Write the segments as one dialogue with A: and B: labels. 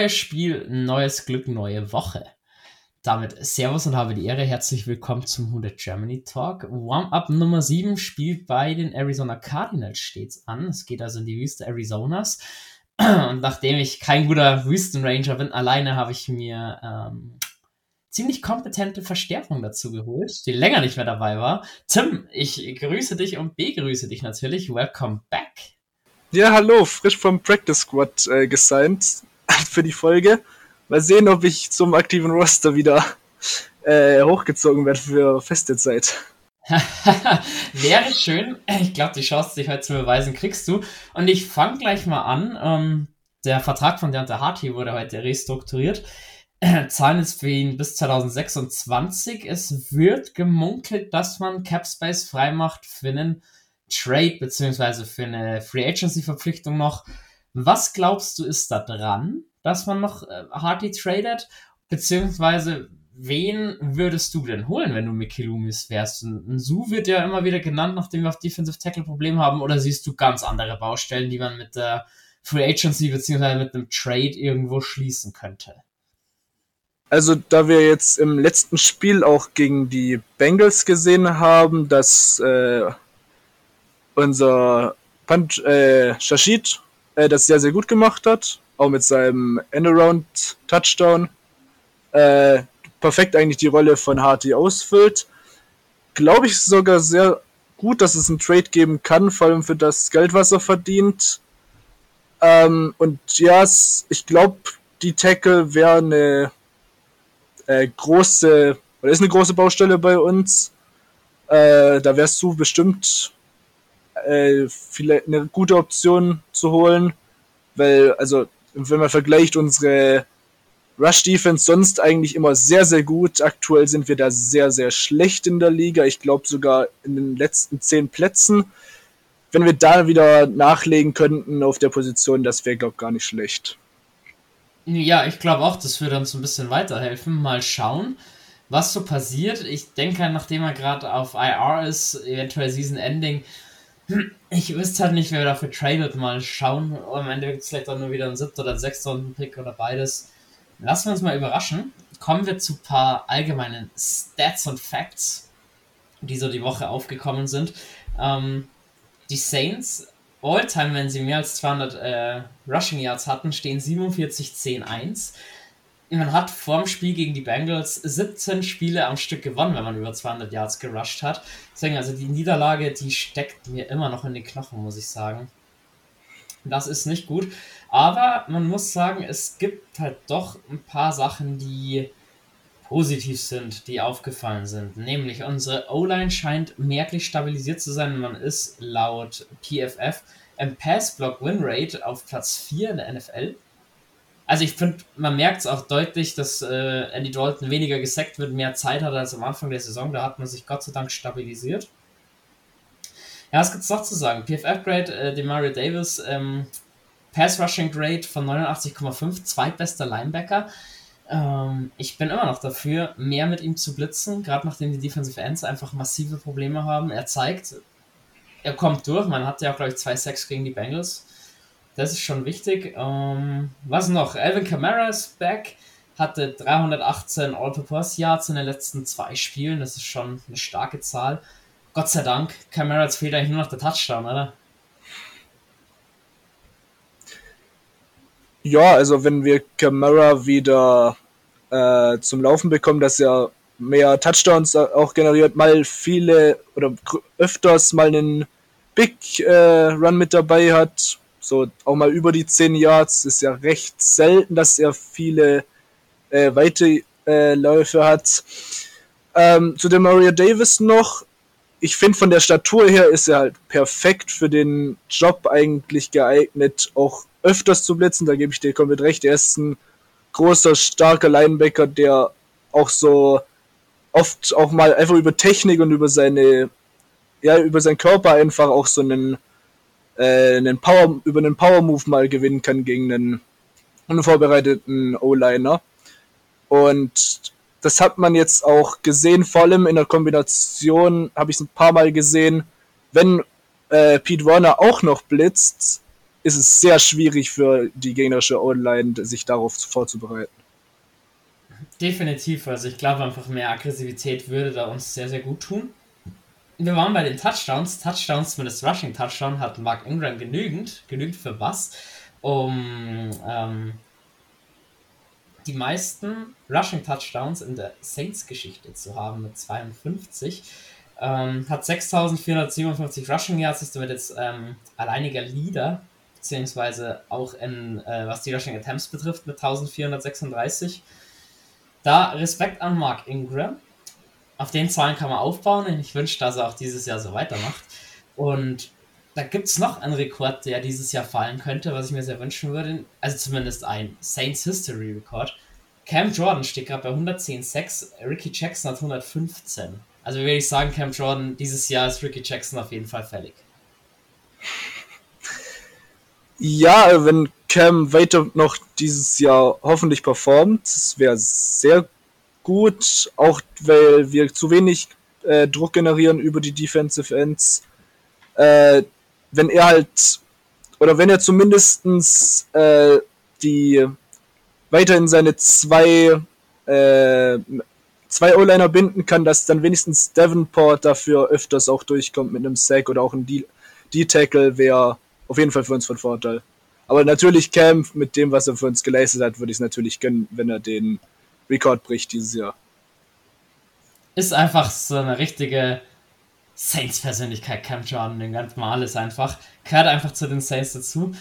A: Neues Spiel, neues Glück, neue Woche. Damit Servus und habe die Ehre. Herzlich willkommen zum 100 Germany Talk. Warm-up Nummer 7 spielt bei den Arizona Cardinals stets an. Es geht also in die Wüste Arizonas. Und nachdem ich kein guter Wüstenranger bin, alleine habe ich mir ähm, ziemlich kompetente Verstärkung dazu geholt, die länger nicht mehr dabei war. Tim, ich grüße dich und begrüße dich natürlich. Welcome back.
B: Ja, hallo, frisch vom Practice Squad äh, gesigned für die Folge. Mal sehen, ob ich zum aktiven Roster wieder äh, hochgezogen werde für feste Zeit.
A: Wäre schön. Ich glaube, die Chance, dich heute zu beweisen, kriegst du. Und ich fange gleich mal an. Ähm, der Vertrag von Deontay Harty wurde heute restrukturiert. Zahlen ist für ihn bis 2026. Es wird gemunkelt, dass man Cap Space freimacht für einen Trade beziehungsweise für eine Free Agency Verpflichtung noch. Was glaubst du ist da dran, dass man noch äh, Hardy tradet? Beziehungsweise wen würdest du denn holen, wenn du Mickey Loomis wärst? Ein Su wird ja immer wieder genannt, nachdem wir auf Defensive Tackle Probleme haben, oder siehst du ganz andere Baustellen, die man mit der Free Agency beziehungsweise mit einem Trade irgendwo schließen könnte?
B: Also, da wir jetzt im letzten Spiel auch gegen die Bengals gesehen haben, dass äh, unser Punch, äh, Shashid äh, das sehr, sehr gut gemacht hat. Auch mit seinem Endaround-Touchdown. Äh, perfekt eigentlich die Rolle von Harty ausfüllt. Glaube ich sogar sehr gut, dass es einen Trade geben kann, vor allem für das Geld, was er verdient. Ähm, und ja, ich glaube, die Tackle wäre eine äh, große, oder ist eine große Baustelle bei uns. Äh, da wärst du bestimmt äh, vielleicht eine gute Option zu holen, weil, also, wenn man vergleicht unsere Rush Defense sonst eigentlich immer sehr, sehr gut. Aktuell sind wir da sehr, sehr schlecht in der Liga. Ich glaube sogar in den letzten zehn Plätzen. Wenn wir da wieder nachlegen könnten auf der Position, das wäre, glaube ich, gar nicht schlecht.
A: Ja, ich glaube auch, das würde uns ein bisschen weiterhelfen. Mal schauen, was so passiert. Ich denke, nachdem er gerade auf IR ist, eventuell Season Ending, ich wüsste halt nicht, wer dafür tradet. Mal schauen. Am Ende wird es vielleicht auch nur wieder ein siebter oder ein sechster Pick oder beides. Lassen wir uns mal überraschen. Kommen wir zu ein paar allgemeinen Stats und Facts, die so die Woche aufgekommen sind. Ähm, die Saints, All-Time, wenn sie mehr als 200 äh, Rushing Yards hatten, stehen 47-10-1 man hat vorm Spiel gegen die Bengals 17 Spiele am Stück gewonnen, wenn man über 200 Yards gerusht hat. Deswegen, also die Niederlage, die steckt mir immer noch in den Knochen, muss ich sagen. Das ist nicht gut. Aber man muss sagen, es gibt halt doch ein paar Sachen, die positiv sind, die aufgefallen sind. Nämlich unsere O-Line scheint merklich stabilisiert zu sein. Man ist laut PFF im Pass-Block-Win-Rate auf Platz 4 in der NFL. Also ich finde, man merkt es auch deutlich, dass äh, Andy Dalton weniger gesackt wird, mehr Zeit hat als am Anfang der Saison. Da hat man sich Gott sei Dank stabilisiert. Ja, was gibt es noch zu sagen? PFF-Grade, äh, Demario Davis, ähm, Pass-Rushing-Grade von 89,5, zweitbester Linebacker. Ähm, ich bin immer noch dafür, mehr mit ihm zu blitzen, gerade nachdem die Defensive Ends einfach massive Probleme haben. Er zeigt, er kommt durch. Man hat ja auch, glaube ich, zwei Sacks gegen die Bengals. Das ist schon wichtig. Ähm, was noch? Alvin Kamara ist back. Hatte 318 All-Purpose Yards in den letzten zwei Spielen. Das ist schon eine starke Zahl. Gott sei Dank. Kamara jetzt fehlt eigentlich nur noch der Touchdown, oder?
B: Ja, also wenn wir Kamara wieder äh, zum Laufen bekommen, dass er mehr Touchdowns auch generiert, mal viele oder öfters mal einen Big äh, Run mit dabei hat, so auch mal über die 10 Yards. Ist ja recht selten, dass er viele äh, weite äh, Läufe hat. Ähm, zu dem Mario Davis noch. Ich finde, von der Statur her ist er halt perfekt für den Job eigentlich geeignet, auch öfters zu blitzen. Da gebe ich dir komplett recht. Er ist ein großer, starker Linebacker, der auch so oft auch mal einfach über Technik und über seine, ja, über seinen Körper einfach auch so einen äh, einen Power, über einen Power Move mal gewinnen kann gegen einen unvorbereiteten O-Liner. Und das hat man jetzt auch gesehen, vor allem in der Kombination habe ich es ein paar Mal gesehen, wenn äh, Pete Warner auch noch blitzt, ist es sehr schwierig für die gegnerische Online, sich darauf vorzubereiten.
A: Definitiv, also ich glaube einfach mehr Aggressivität würde da uns sehr, sehr gut tun. Wir waren bei den Touchdowns. Touchdowns, zumindest Rushing Touchdown, hat Mark Ingram genügend, genügend für was, um ähm, die meisten Rushing Touchdowns in der Saints-Geschichte zu haben mit 52. Ähm, hat 6457 Rushing Yards, ist damit jetzt ähm, alleiniger Leader, beziehungsweise auch in, äh, was die Rushing Attempts betrifft, mit 1436. Da Respekt an Mark Ingram. Auf den Zahlen kann man aufbauen und ich wünsche, dass er auch dieses Jahr so weitermacht. Und da gibt es noch einen Rekord, der dieses Jahr fallen könnte, was ich mir sehr wünschen würde. Also zumindest ein Saints History Rekord. Cam Jordan steht gerade bei 110,6, Ricky Jackson hat 115. Also würde ich sagen, Cam Jordan, dieses Jahr ist Ricky Jackson auf jeden Fall fällig.
B: Ja, wenn Cam weiter noch dieses Jahr hoffentlich performt, das wäre sehr gut, auch weil wir zu wenig äh, Druck generieren über die Defensive Ends. Äh, wenn er halt, oder wenn er zumindestens äh, die weiterhin seine zwei äh, zwei O-Liner binden kann, dass dann wenigstens Davenport dafür öfters auch durchkommt mit einem Sack oder auch ein D-Tackle wäre auf jeden Fall für uns von Vorteil. Aber natürlich Cam mit dem, was er für uns geleistet hat, würde ich es natürlich gönnen, wenn er den Rekord bricht dieses Jahr.
A: Ist einfach so eine richtige Saints-Persönlichkeit, Cam Jordan, ein ganz Mal ist einfach. Gehört einfach zu den Saints dazu.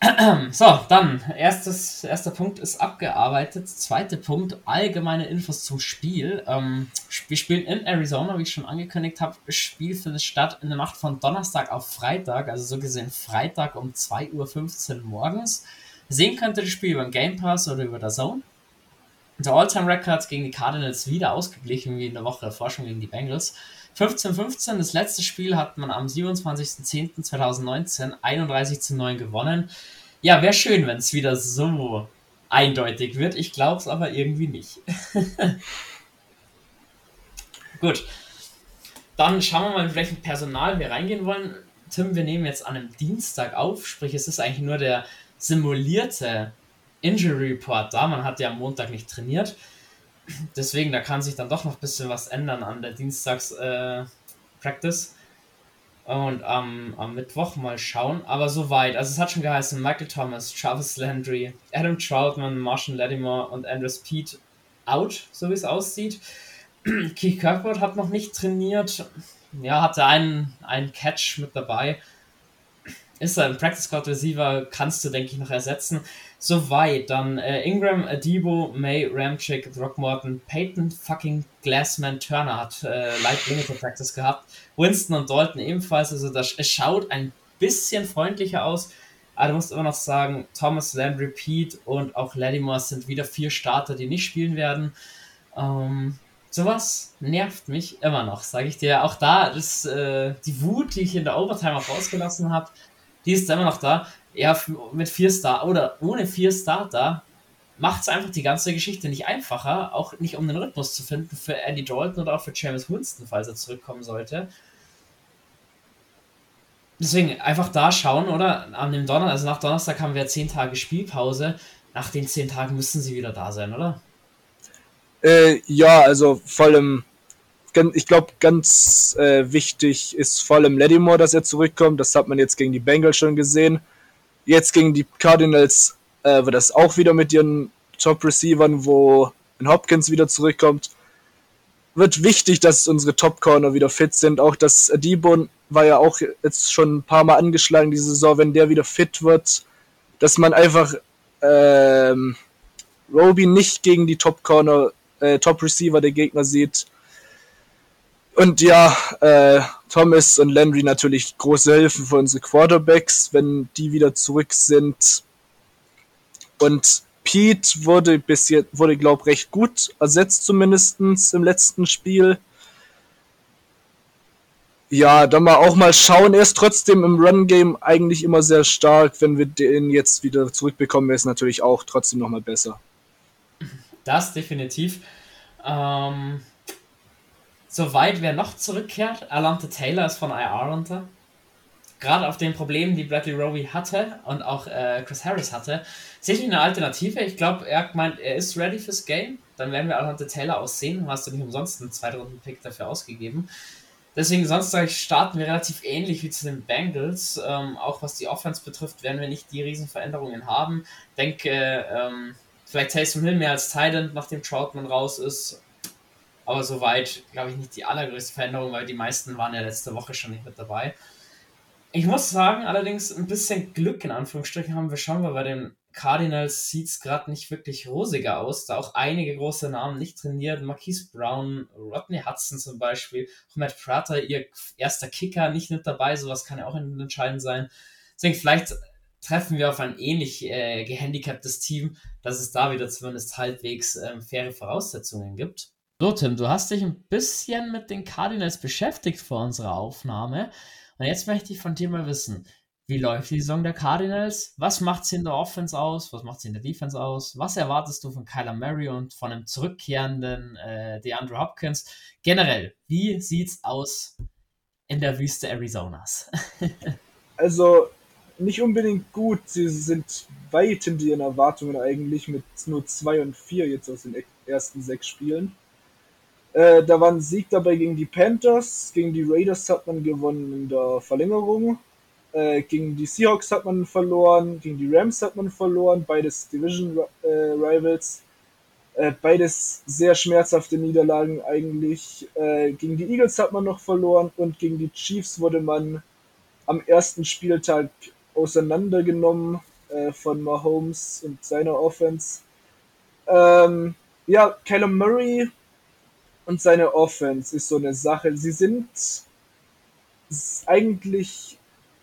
A: So, dann, erstes, erster Punkt ist abgearbeitet. Zweiter Punkt, allgemeine Infos zum Spiel. Ähm, wir spielen in Arizona, wie ich schon angekündigt habe. Spiel findet statt in der Nacht von Donnerstag auf Freitag, also so gesehen Freitag um 2.15 Uhr morgens. Sehen könnt ihr das Spiel über den Game Pass oder über der Zone. Der All-Time Records gegen die Cardinals wieder ausgeglichen, wie in der Woche davor schon gegen die Bengals. 15-15, das letzte Spiel hat man am 27.10.2019 31 zu 9 gewonnen. Ja, wäre schön, wenn es wieder so eindeutig wird. Ich glaube es aber irgendwie nicht. Gut. Dann schauen wir mal, mit welchem Personal wir reingehen wollen. Tim, wir nehmen jetzt an einem Dienstag auf, sprich, es ist eigentlich nur der simulierte Injury Report da. Man hat ja am Montag nicht trainiert deswegen, da kann sich dann doch noch ein bisschen was ändern an der Dienstags-Practice. Äh, und ähm, am Mittwoch mal schauen. Aber soweit. Also es hat schon geheißen, Michael Thomas, Travis Landry, Adam Troutman, Marshall Lattimore und Andrew Pete out, so wie es aussieht. Keith Kirkwood hat noch nicht trainiert. Ja, hatte einen, einen Catch mit dabei. Ist er ein Practice Squad Receiver, kannst du, denke ich, noch ersetzen. Soweit. Dann äh, Ingram, Adibo, May, Ramchick, Throckmorton, Peyton, fucking Glassman, Turner hat äh, Light Limited Practice gehabt. Winston und Dalton ebenfalls. Also das, es schaut ein bisschen freundlicher aus. Aber du musst immer noch sagen, Thomas Landry, Pete und auch Lattimore sind wieder vier Starter, die nicht spielen werden. Ähm, sowas nervt mich immer noch, sage ich dir. Auch da ist äh, die Wut, die ich in der Overtime auch rausgelassen habe, die ist immer noch da ja, mit vier Star oder ohne vier Starter macht es einfach die ganze Geschichte nicht einfacher, auch nicht um den Rhythmus zu finden für Andy Dalton oder auch für James Winston, falls er zurückkommen sollte. Deswegen einfach da schauen, oder? An dem Donnerstag, also nach Donnerstag haben wir zehn Tage Spielpause. Nach den zehn Tagen müssen sie wieder da sein, oder?
B: Äh, ja, also vor allem, ich glaube, ganz äh, wichtig ist vor allem Lattimore, dass er zurückkommt. Das hat man jetzt gegen die Bengals schon gesehen. Jetzt gegen die Cardinals äh, wird das auch wieder mit ihren Top-Receivern, wo ein Hopkins wieder zurückkommt. Wird wichtig, dass unsere Top-Corner wieder fit sind. Auch das Adibon war ja auch jetzt schon ein paar Mal angeschlagen diese Saison. Wenn der wieder fit wird, dass man einfach ähm, Roby nicht gegen die Top-Corner, äh, Top-Receiver der Gegner sieht. Und ja, äh, Thomas und Landry natürlich große Hilfen für unsere Quarterbacks, wenn die wieder zurück sind. Und Pete wurde bis jetzt, wurde, glaube ich, recht gut ersetzt, zumindest im letzten Spiel. Ja, dann mal auch mal schauen. Er ist trotzdem im Run-Game eigentlich immer sehr stark. Wenn wir den jetzt wieder zurückbekommen, es natürlich auch trotzdem nochmal besser.
A: Das definitiv. Ähm, Soweit wer noch zurückkehrt, Alante Taylor ist von IR runter. gerade auf den Problemen, die Bradley Roby hatte und auch äh, Chris Harris hatte, sicherlich eine Alternative. Ich glaube, er meint, er ist ready fürs Game. Dann werden wir noch Taylor aussehen. Hast du nicht umsonst einen Zweitrunden-Pick dafür ausgegeben. Deswegen, sonst sage ich, starten wir relativ ähnlich wie zu den Bengals. Ähm, auch was die Offense betrifft, werden wir nicht die Riesenveränderungen haben. Denke, ähm, vielleicht Taysom Hill mehr als Titan, nachdem Troutman raus ist. Aber soweit, glaube ich, nicht die allergrößte Veränderung, weil die meisten waren ja letzte Woche schon nicht mit dabei. Ich muss sagen, allerdings ein bisschen Glück in Anführungsstrichen haben wir schon, weil bei den Cardinals sieht es gerade nicht wirklich rosiger aus, da auch einige große Namen nicht trainiert. Marquise Brown, Rodney Hudson zum Beispiel, auch Matt Prater, ihr erster Kicker, nicht mit dabei, sowas kann ja auch entscheidend sein. Deswegen vielleicht treffen wir auf ein ähnlich äh, gehandicaptes Team, dass es da wieder zumindest halbwegs äh, faire Voraussetzungen gibt. So, Tim, du hast dich ein bisschen mit den Cardinals beschäftigt vor unserer Aufnahme. Und jetzt möchte ich von dir mal wissen, wie läuft die Saison der Cardinals? Was macht sie in der Offense aus? Was macht sie in der Defense aus? Was erwartest du von Kyler Murray und von einem zurückkehrenden äh, DeAndre Hopkins? Generell, wie sieht's aus in der Wüste Arizonas?
B: also nicht unbedingt gut. Sie sind weit hinter ihren Erwartungen eigentlich mit nur 2 und 4 jetzt aus den ersten sechs Spielen. Äh, da war ein Sieg dabei gegen die Panthers. Gegen die Raiders hat man gewonnen in der Verlängerung. Äh, gegen die Seahawks hat man verloren. Gegen die Rams hat man verloren. Beides Division äh, Rivals. Äh, beides sehr schmerzhafte Niederlagen eigentlich. Äh, gegen die Eagles hat man noch verloren und gegen die Chiefs wurde man am ersten Spieltag auseinandergenommen äh, von Mahomes und seiner Offense. Ähm, ja, Callum Murray und seine Offense ist so eine Sache. Sie sind eigentlich,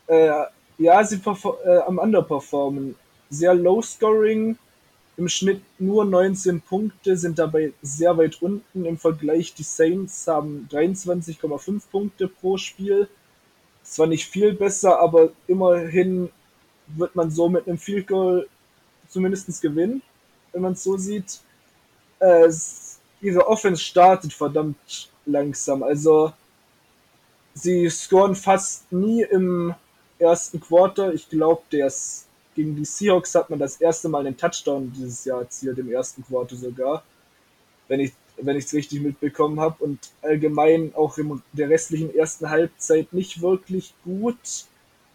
B: äh, ja, sie äh, am Underperformen. Sehr low scoring, im Schnitt nur 19 Punkte, sind dabei sehr weit unten. Im Vergleich, die Saints haben 23,5 Punkte pro Spiel. Zwar nicht viel besser, aber immerhin wird man so mit einem Field Goal zumindest gewinnen, wenn man es so sieht. Äh, ihre Offense startet verdammt langsam. Also sie scoren fast nie im ersten Quarter. Ich glaube, gegen die Seahawks hat man das erste Mal einen Touchdown dieses Jahr erzielt, im ersten Quarter sogar, wenn ich wenn ich es richtig mitbekommen habe. Und allgemein auch in der restlichen ersten Halbzeit nicht wirklich gut.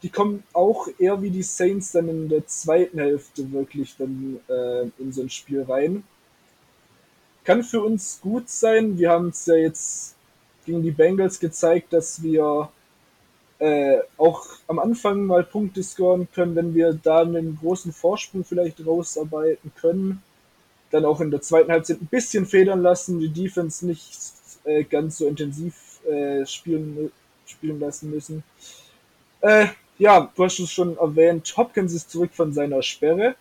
B: Die kommen auch eher wie die Saints dann in der zweiten Hälfte wirklich dann äh, in so ein Spiel rein kann für uns gut sein. Wir haben es ja jetzt gegen die Bengals gezeigt, dass wir äh, auch am Anfang mal Punkte scoren können, wenn wir da einen großen Vorsprung vielleicht rausarbeiten können. Dann auch in der zweiten Halbzeit ein bisschen federn lassen, die Defense nicht äh, ganz so intensiv äh, spielen, spielen lassen müssen. Äh, ja, du hast es schon erwähnt, Hopkins ist zurück von seiner Sperre.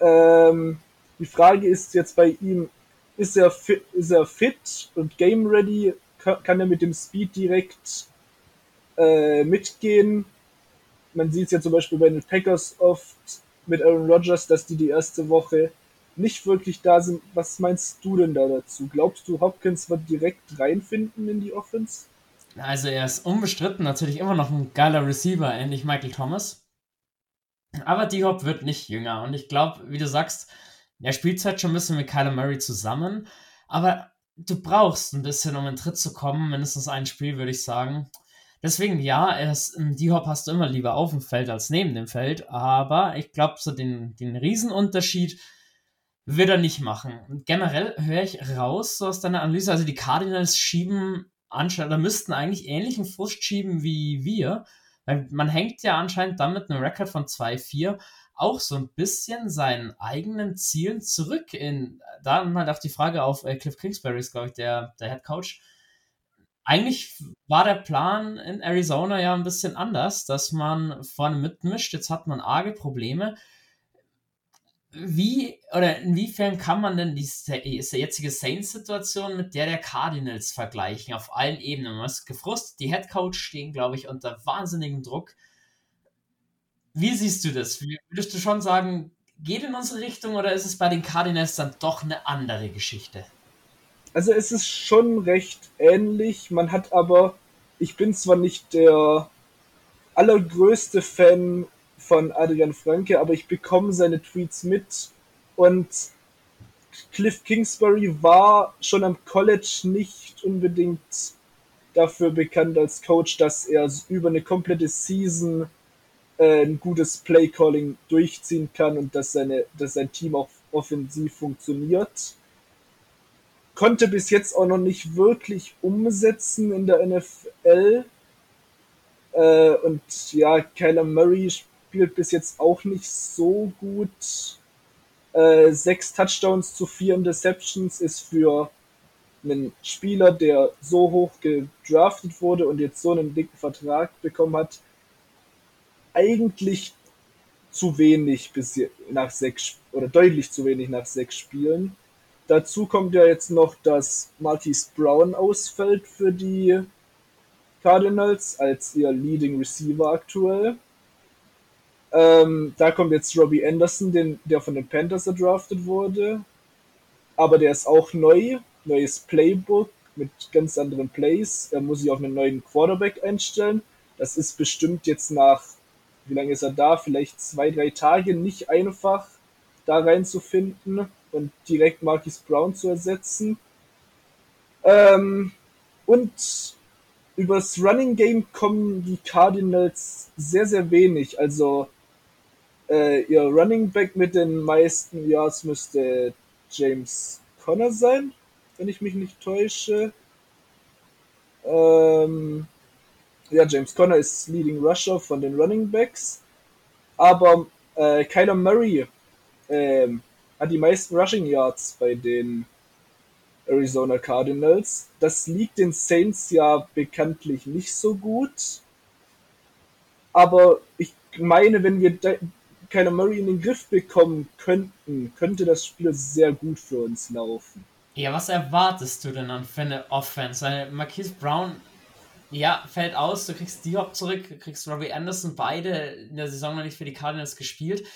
B: Ähm, die Frage ist jetzt bei ihm, ist er fit, ist er fit und game ready? Kann er mit dem Speed direkt äh, mitgehen? Man sieht es ja zum Beispiel bei den Packers oft mit Aaron Rodgers, dass die die erste Woche nicht wirklich da sind. Was meinst du denn da dazu? Glaubst du, Hopkins wird direkt reinfinden in die Offense?
A: Also er ist unbestritten natürlich immer noch ein geiler Receiver, ähnlich Michael Thomas. Aber die Hop wird nicht jünger. Und ich glaube, wie du sagst, er spielt halt schon ein bisschen mit Kyler Murray zusammen, aber du brauchst ein bisschen, um in Tritt zu kommen, mindestens ein Spiel, würde ich sagen. Deswegen, ja, er ist, D-Hop hast du immer lieber auf dem Feld als neben dem Feld, aber ich glaube, so den, den Riesenunterschied wird er nicht machen. Generell höre ich raus so aus deiner Analyse, also die Cardinals schieben anscheinend, oder müssten eigentlich ähnlichen Frust schieben wie wir, weil man hängt ja anscheinend damit einen Rekord von 2-4 auch so ein bisschen seinen eigenen Zielen zurück in, da halt auch die Frage auf äh, Cliff Kingsbury ist, glaube ich, der, der Head Coach. Eigentlich war der Plan in Arizona ja ein bisschen anders, dass man vorne mitmischt. Jetzt hat man arge Probleme. Wie oder inwiefern kann man denn die, die jetzige Saints-Situation mit der der Cardinals vergleichen auf allen Ebenen? Man ist gefrustet, die Head Coach stehen, glaube ich, unter wahnsinnigem Druck wie siehst du das? Würdest du schon sagen, geht in unsere Richtung oder ist es bei den Cardinals dann doch eine andere Geschichte?
B: Also es ist schon recht ähnlich. Man hat aber, ich bin zwar nicht der allergrößte Fan von Adrian Franke, aber ich bekomme seine Tweets mit und Cliff Kingsbury war schon am College nicht unbedingt dafür bekannt als Coach, dass er über eine komplette Season äh, ein gutes Playcalling durchziehen kann und dass, seine, dass sein Team auch offensiv funktioniert. Konnte bis jetzt auch noch nicht wirklich umsetzen in der NFL. Äh, und ja, Kyler Murray spielt bis jetzt auch nicht so gut. Äh, sechs Touchdowns zu vier Interceptions ist für einen Spieler, der so hoch gedraftet wurde und jetzt so einen dicken Vertrag bekommen hat, eigentlich zu wenig bis nach sechs oder deutlich zu wenig nach sechs Spielen. Dazu kommt ja jetzt noch, dass Marquise Brown ausfällt für die Cardinals als ihr Leading Receiver aktuell. Ähm, da kommt jetzt Robbie Anderson, den, der von den Panthers gedraftet wurde. Aber der ist auch neu, neues Playbook mit ganz anderen Plays. Er muss sich auf einen neuen Quarterback einstellen. Das ist bestimmt jetzt nach wie lange ist er da? Vielleicht zwei, drei Tage nicht einfach da reinzufinden und direkt Marquis Brown zu ersetzen. Ähm, und übers Running Game kommen die Cardinals sehr, sehr wenig. Also äh, ihr Running Back mit den meisten Yards müsste James Conner sein, wenn ich mich nicht täusche. Ähm, ja, James Conner ist Leading Rusher von den Running Backs, aber äh, Kyler Murray äh, hat die meisten Rushing Yards bei den Arizona Cardinals. Das liegt den Saints ja bekanntlich nicht so gut. Aber ich meine, wenn wir Kyler Murray in den Griff bekommen könnten, könnte das Spiel sehr gut für uns laufen.
A: Ja, was erwartest du denn an für eine Offense? Marquise Brown ja, fällt aus, du kriegst D-Hop zurück, du kriegst Robbie Anderson, beide in der Saison noch nicht für die Cardinals gespielt.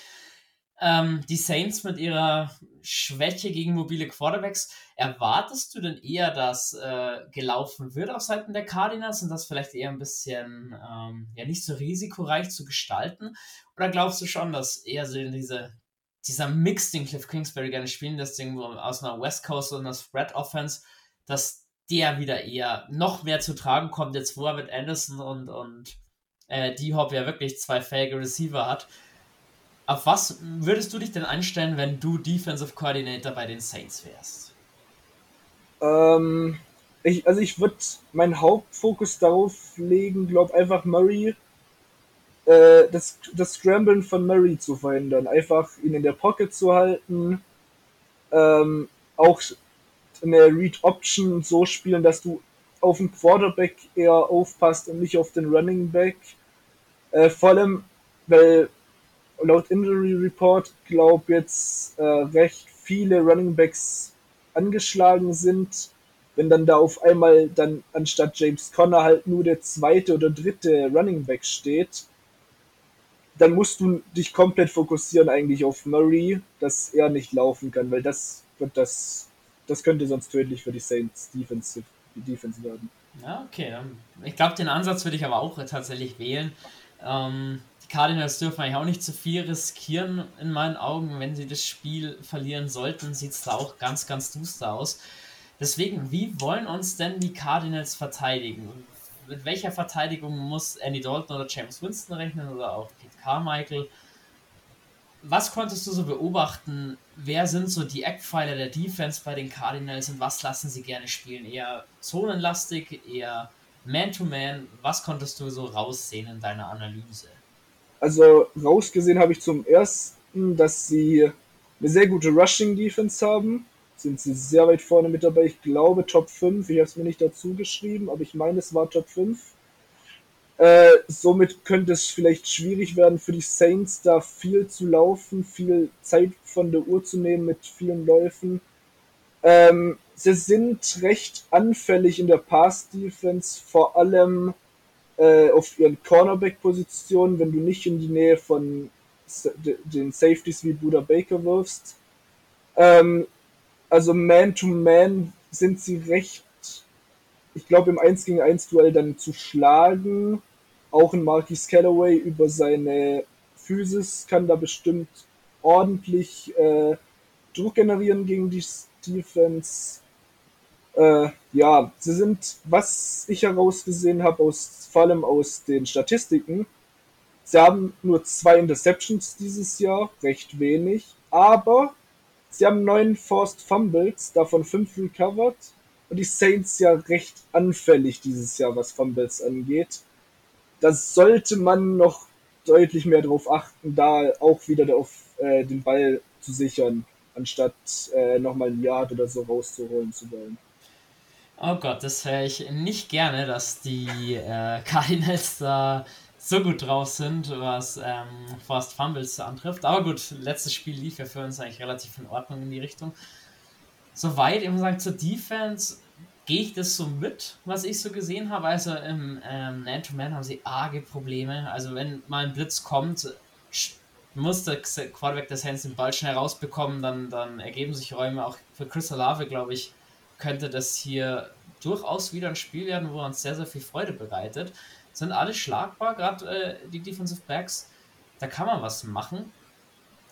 A: Ähm, die Saints mit ihrer Schwäche gegen mobile Quarterbacks, erwartest du denn eher, dass äh, gelaufen wird auf Seiten der Cardinals und das vielleicht eher ein bisschen ähm, ja nicht so risikoreich zu gestalten? Oder glaubst du schon, dass eher so diese, dieser Mix, den Cliff Kingsbury gerne spielen, das Ding aus einer West Coast und einer Spread Offense, dass der wieder eher noch mehr zu tragen kommt, jetzt wo er mit Anderson und, und äh, D-Hop ja wirklich zwei fähige Receiver hat. Auf was würdest du dich denn einstellen, wenn du Defensive Coordinator bei den Saints wärst?
B: Ähm, ich, also ich würde meinen Hauptfokus darauf legen, glaube einfach Murray, äh, das, das Scramblen von Murray zu verhindern. Einfach ihn in der Pocket zu halten, ähm, auch eine Read Option so spielen, dass du auf den Quarterback eher aufpasst und nicht auf den Running Back. Äh, vor allem, weil laut Injury Report, glaube jetzt äh, recht viele Running Backs angeschlagen sind. Wenn dann da auf einmal dann anstatt James Conner halt nur der zweite oder dritte Running Back steht, dann musst du dich komplett fokussieren eigentlich auf Murray, dass er nicht laufen kann, weil das wird das das könnte sonst tödlich für die Saints Defense, die Defense werden.
A: Ja, okay. Ich glaube, den Ansatz würde ich aber auch tatsächlich wählen. Ähm, die Cardinals dürfen eigentlich auch nicht zu viel riskieren, in meinen Augen. Wenn sie das Spiel verlieren sollten, sieht es da auch ganz, ganz duster aus. Deswegen, wie wollen uns denn die Cardinals verteidigen? Mit welcher Verteidigung muss Andy Dalton oder James Winston rechnen oder auch Pete Carmichael? Was konntest du so beobachten? Wer sind so die Eckpfeiler der Defense bei den Cardinals und was lassen sie gerne spielen? Eher zonenlastig, eher Man-to-Man? -Man? Was konntest du so raussehen in deiner Analyse?
B: Also rausgesehen habe ich zum ersten, dass sie eine sehr gute Rushing-Defense haben. Sind sie sehr weit vorne mit dabei. Ich glaube Top 5. Ich habe es mir nicht dazu geschrieben, aber ich meine, es war Top 5. Äh, somit könnte es vielleicht schwierig werden für die Saints, da viel zu laufen, viel Zeit von der Uhr zu nehmen mit vielen Läufen. Ähm, sie sind recht anfällig in der Pass-Defense, vor allem äh, auf ihren Cornerback-Positionen, wenn du nicht in die Nähe von den Safeties wie Buda Baker wirfst. Ähm, also Man-to-Man -Man sind sie recht, ich glaube, im 1 gegen 1 Duell dann zu schlagen auch ein Marquis Callaway über seine Physis kann da bestimmt ordentlich äh, Druck generieren gegen die Defense. Äh, ja, sie sind, was ich herausgesehen habe, aus, vor allem aus den Statistiken, sie haben nur zwei Interceptions dieses Jahr, recht wenig, aber sie haben neun Forced Fumbles, davon fünf recovered und die Saints ja recht anfällig dieses Jahr, was Fumbles angeht. Da sollte man noch deutlich mehr darauf achten, da auch wieder auf äh, den Ball zu sichern, anstatt äh, nochmal ein Yard oder so rauszuholen zu wollen.
A: Oh Gott, das höre ich nicht gerne, dass die äh, Cardinals da so gut drauf sind, was ähm, Forced Fumbles antrifft. Aber gut, letztes Spiel lief ja für uns eigentlich relativ in Ordnung in die Richtung. Soweit, ich muss sagen, zur Defense gehe ich das so mit, was ich so gesehen habe. Also im ähm, Man-to-Man haben sie arge Probleme. Also wenn mal ein Blitz kommt, muss der Quarterback des Hands den Ball schnell rausbekommen, dann, dann ergeben sich Räume. Auch für Chris Olave, glaube ich, könnte das hier durchaus wieder ein Spiel werden, wo er uns sehr, sehr viel Freude bereitet. Sind alle schlagbar, gerade äh, die Defensive Backs. Da kann man was machen.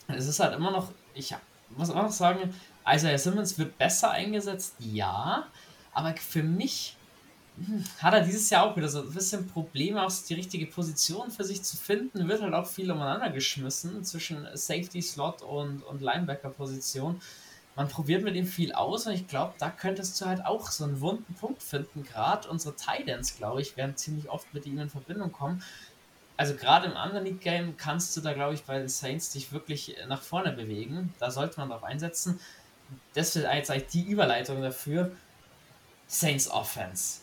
A: Es ist halt immer noch, ich muss auch noch sagen, Isaiah Simmons wird besser eingesetzt, ja. Aber für mich hm, hat er dieses Jahr auch wieder so ein bisschen Probleme, auch die richtige Position für sich zu finden. Wird halt auch viel umeinander geschmissen zwischen Safety, Slot und, und Linebacker-Position. Man probiert mit ihm viel aus und ich glaube, da könntest du halt auch so einen wunden Punkt finden. Gerade unsere Titans, glaube ich, werden ziemlich oft mit ihm in Verbindung kommen. Also gerade im Underneath Game kannst du da, glaube ich, bei den Saints dich wirklich nach vorne bewegen. Da sollte man darauf einsetzen. Das wird jetzt eigentlich die Überleitung dafür Saints Offense.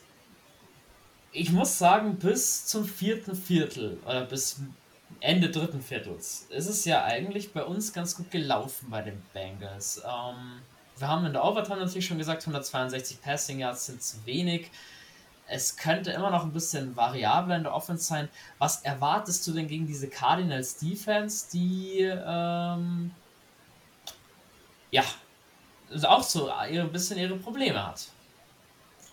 A: Ich muss sagen, bis zum vierten Viertel oder bis Ende dritten Viertels ist es ja eigentlich bei uns ganz gut gelaufen bei den Bengals. Ähm, wir haben in der Overtime natürlich schon gesagt, 162 Passing Yards sind zu wenig. Es könnte immer noch ein bisschen variabler in der Offense sein. Was erwartest du denn gegen diese Cardinals Defense, die ähm, ja auch so ein bisschen ihre Probleme hat?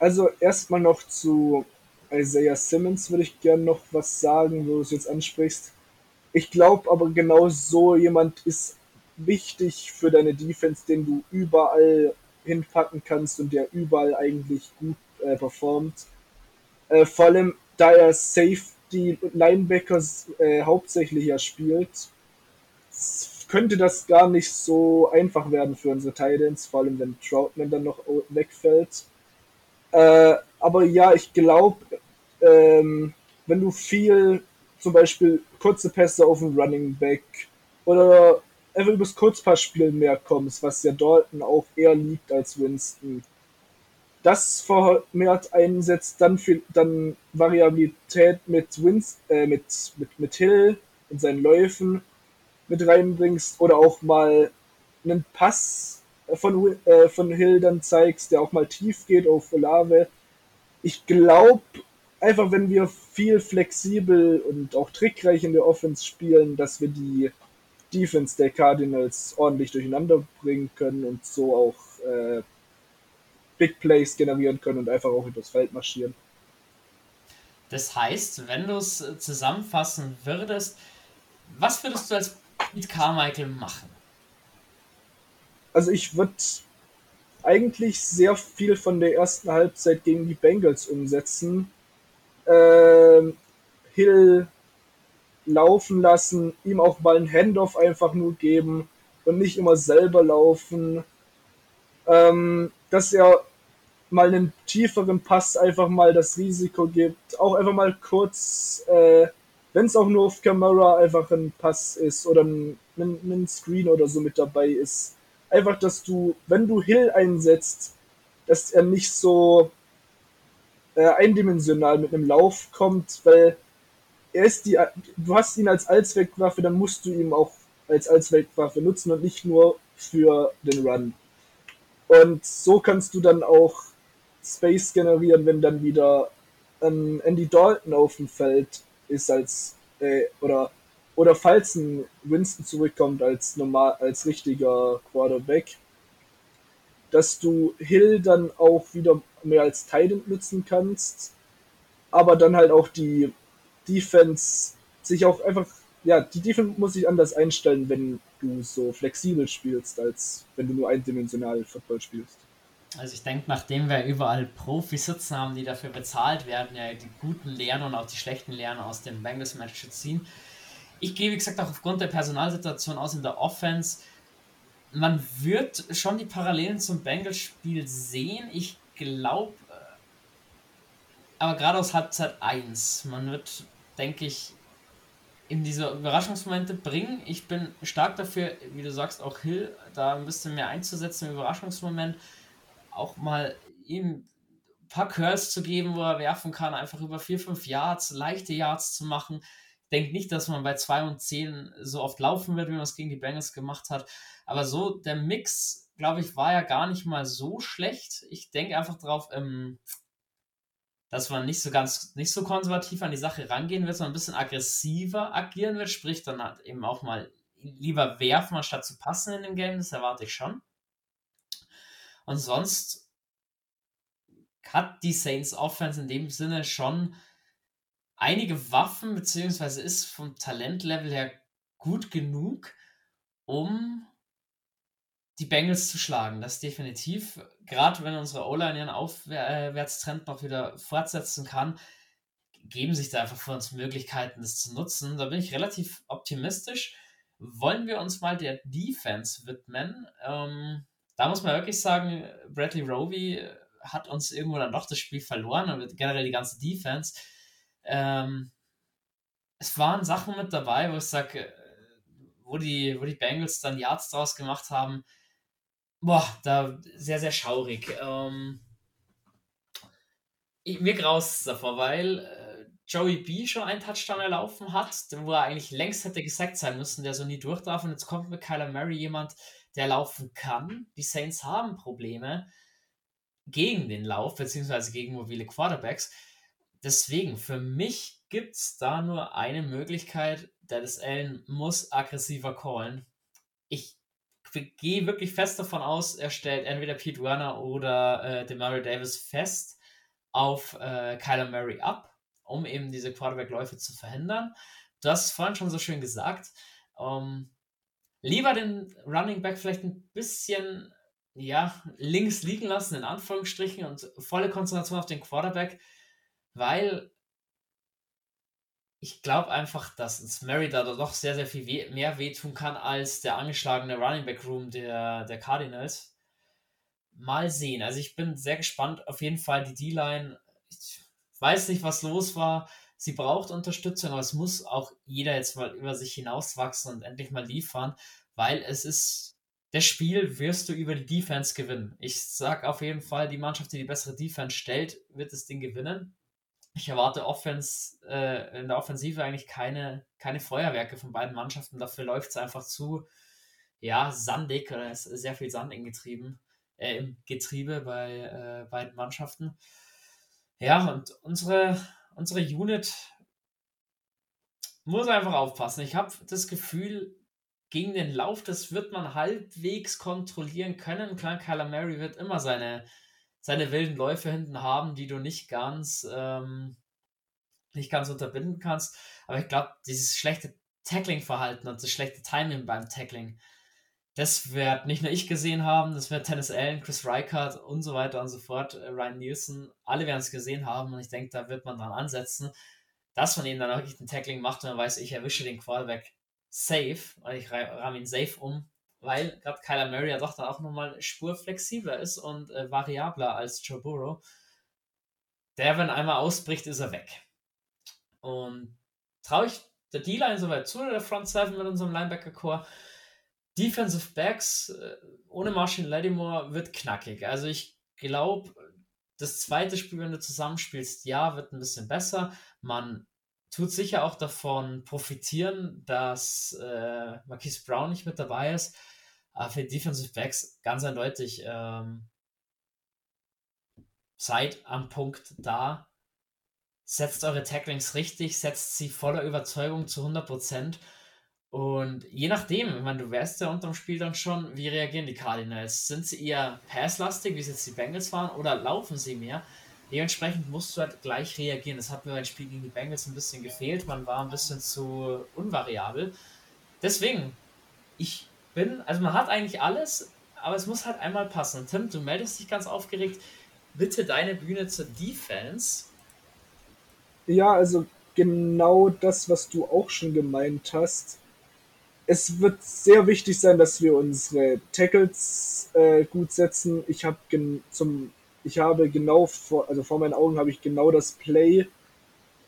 B: Also erstmal noch zu Isaiah Simmons würde ich gerne noch was sagen, wo du es jetzt ansprichst. Ich glaube aber genau so jemand ist wichtig für deine Defense, den du überall hinpacken kannst und der überall eigentlich gut äh, performt. Äh, vor allem, da er Safety und Linebackers äh, hauptsächlich ja spielt, könnte das gar nicht so einfach werden für unsere Titans, vor allem wenn Troutman dann noch wegfällt. Äh, aber ja, ich glaube, ähm, wenn du viel, zum Beispiel kurze Pässe auf den Running Back oder einfach übers Kurzpassspiel mehr kommst, was ja Dalton auch eher liebt als Winston, das vermehrt einsetzt, dann, viel, dann Variabilität mit, Winston, äh, mit, mit, mit Hill in seinen Läufen mit reinbringst oder auch mal einen Pass von, äh, von Hill dann zeigst, der auch mal tief geht auf Olave. Ich glaube, einfach wenn wir viel flexibel und auch trickreich in der Offense spielen, dass wir die Defense der Cardinals ordentlich durcheinander bringen können und so auch äh, Big Plays generieren können und einfach auch übers Feld marschieren.
A: Das heißt, wenn du es zusammenfassen würdest, was würdest du als Pete Carmichael machen?
B: Also ich würde eigentlich sehr viel von der ersten Halbzeit gegen die Bengals umsetzen. Ähm, Hill laufen lassen, ihm auch mal einen Handoff einfach nur geben und nicht immer selber laufen. Ähm, dass er mal einen tieferen Pass einfach mal das Risiko gibt, auch einfach mal kurz, äh, wenn es auch nur auf Camera einfach ein Pass ist oder ein, ein, ein Screen oder so mit dabei ist, einfach, dass du, wenn du Hill einsetzt, dass er nicht so äh, eindimensional mit einem Lauf kommt, weil er ist die, du hast ihn als Allzweckwaffe, dann musst du ihn auch als Allzweckwaffe nutzen und nicht nur für den Run. Und so kannst du dann auch Space generieren, wenn dann wieder ähm, Andy Dalton auf dem Feld ist als äh, oder oder falls ein Winston zurückkommt als normal, als richtiger Quarterback, dass du Hill dann auch wieder mehr als Titan nutzen kannst, aber dann halt auch die, Defense sich auch einfach, ja, die Defense muss sich anders einstellen, wenn du so flexibel spielst, als wenn du nur eindimensional Football spielst.
A: Also ich denke, nachdem wir überall Profis sitzen haben, die dafür bezahlt werden, ja die guten Lerner und auch die schlechten Lerner aus dem Bengals-Match zu ziehen. Ich gehe, wie gesagt, auch aufgrund der Personalsituation aus in der Offense. Man wird schon die Parallelen zum Bengals-Spiel sehen. Ich glaube, äh, aber gerade aus Halbzeit 1, man wird, denke ich, in diese Überraschungsmomente bringen. Ich bin stark dafür, wie du sagst, auch Hill da ein bisschen mehr einzusetzen im Überraschungsmoment auch mal ihm ein paar Curls zu geben, wo er werfen kann, einfach über 4, 5 Yards, leichte Yards zu machen. Denke nicht, dass man bei 2 und 10 so oft laufen wird, wie man es gegen die Bengals gemacht hat. Aber so der Mix, glaube ich, war ja gar nicht mal so schlecht. Ich denke einfach drauf, ähm, dass man nicht so ganz, nicht so konservativ an die Sache rangehen wird, sondern ein bisschen aggressiver agieren wird, sprich dann halt eben auch mal lieber werfen, anstatt zu passen in dem Game, das erwarte ich schon. Und sonst hat die Saints Offense in dem Sinne schon einige Waffen, beziehungsweise ist vom Talentlevel her gut genug, um die Bengals zu schlagen. Das definitiv. Gerade wenn unsere O-Line ihren Aufwärtstrend noch wieder fortsetzen kann, geben sich da einfach für uns Möglichkeiten, das zu nutzen. Da bin ich relativ optimistisch. Wollen wir uns mal der Defense widmen? Ähm, da muss man wirklich sagen, Bradley Roby hat uns irgendwo dann doch das Spiel verloren und generell die ganze Defense. Ähm, es waren Sachen mit dabei, wo ich sage, äh, wo die, wo die Bengals dann Yards draus gemacht haben. Boah, da sehr, sehr schaurig. Ähm, ich, mir graust davor, weil äh, Joey B schon einen Touchdown erlaufen hat, wo er eigentlich längst hätte gesagt sein müssen, der so nie durch darf. Und jetzt kommt mit Kyler Murray jemand, der laufen kann. Die Saints haben Probleme gegen den Lauf, beziehungsweise gegen mobile Quarterbacks. Deswegen, für mich gibt es da nur eine Möglichkeit. Dennis Allen muss aggressiver callen. Ich gehe wirklich fest davon aus, er stellt entweder Pete Werner oder äh, Demario Davis fest auf äh, Kyler Murray ab, um eben diese Quarterback-Läufe zu verhindern. Du hast es vorhin schon so schön gesagt. Ähm, lieber den Running Back vielleicht ein bisschen ja, links liegen lassen, in Anführungsstrichen, und volle Konzentration auf den Quarterback, weil ich glaube einfach, dass uns Mary da doch sehr, sehr viel weh, mehr wehtun kann als der angeschlagene Running Back Room der, der Cardinals. Mal sehen. Also ich bin sehr gespannt. Auf jeden Fall die D-Line. Ich weiß nicht, was los war sie braucht Unterstützung, aber es muss auch jeder jetzt mal über sich hinauswachsen und endlich mal liefern, weil es ist, das Spiel wirst du über die Defense gewinnen. Ich sag auf jeden Fall, die Mannschaft, die die bessere Defense stellt, wird das Ding gewinnen. Ich erwarte Offense, äh, in der Offensive eigentlich keine, keine Feuerwerke von beiden Mannschaften. Dafür läuft es einfach zu, ja, sandig oder ist sehr viel Sand in Getrieben, äh, im Getriebe bei äh, beiden Mannschaften. Ja, und unsere unsere Unit muss einfach aufpassen. Ich habe das Gefühl, gegen den Lauf, das wird man halbwegs kontrollieren können. Klar, Kyler Mary wird immer seine, seine wilden Läufe hinten haben, die du nicht ganz, ähm, nicht ganz unterbinden kannst. Aber ich glaube, dieses schlechte Tackling-Verhalten und das schlechte Timing beim Tackling, das wird nicht nur ich gesehen haben, das wird Tennis Allen, Chris Reichardt und so weiter und so fort, äh, Ryan Nielsen, alle werden es gesehen haben und ich denke, da wird man dran ansetzen, dass man eben dann wirklich ein Tackling macht und man weiß, ich erwische den Quarterback safe, weil ich ramme ihn safe um, weil gerade Kyler Murray ja doch dann auch nochmal Spur flexibler ist und äh, variabler als Joe Burrow. Der, wenn einmal ausbricht, ist er weg. Und traue ich der D-Line soweit zu, der Front 7 mit unserem Linebacker-Core? Defensive Backs äh, ohne Marshall Lattimore wird knackig. Also ich glaube, das zweite Spiel, wenn du zusammenspielst, ja, wird ein bisschen besser. Man tut sicher auch davon profitieren, dass äh, Marquise Brown nicht mit dabei ist. Aber für Defensive Backs ganz eindeutig ähm, seid am Punkt da. Setzt eure Tacklings richtig, setzt sie voller Überzeugung zu 100 Prozent und je nachdem, ich meine, du wärst ja unterm Spiel dann schon, wie reagieren die Cardinals? Sind sie eher passlastig, wie es jetzt die Bengals waren, oder laufen sie mehr? Dementsprechend musst du halt gleich reagieren. Das hat mir beim Spiel gegen die Bengals ein bisschen gefehlt. Man war ein bisschen zu unvariabel. Deswegen, ich bin, also man hat eigentlich alles, aber es muss halt einmal passen. Tim, du meldest dich ganz aufgeregt. Bitte deine Bühne zur Defense.
B: Ja, also genau das, was du auch schon gemeint hast. Es wird sehr wichtig sein, dass wir unsere Tackles äh, gut setzen. Ich habe zum ich habe genau vor, also vor meinen Augen habe ich genau das Play.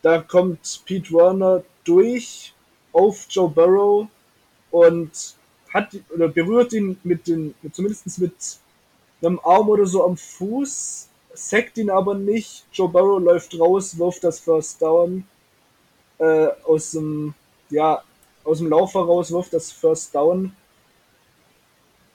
B: Da kommt Pete Werner durch auf Joe Burrow und hat oder berührt ihn mit den, zumindest mit einem Arm oder so am Fuß, sackt ihn aber nicht. Joe Burrow läuft raus, wirft das First Down äh, aus dem, ja, aus dem Lauf heraus, wirft das First Down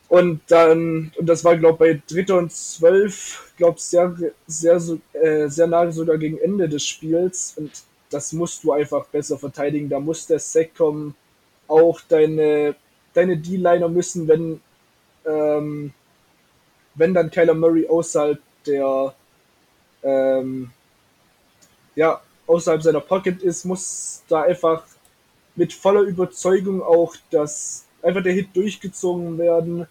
B: und dann, und das war, glaube ich, bei Dritter und Zwölf, glaube sehr, sehr, äh, sehr nahe sogar gegen Ende des Spiels. Und das musst du einfach besser verteidigen. Da muss der Sack kommen. Auch deine, deine D-Liner müssen, wenn, ähm, wenn dann Kyler Murray außerhalb der, ähm, ja, außerhalb seiner Pocket ist, muss da einfach mit voller Überzeugung auch das, einfach der Hit durchgezogen werden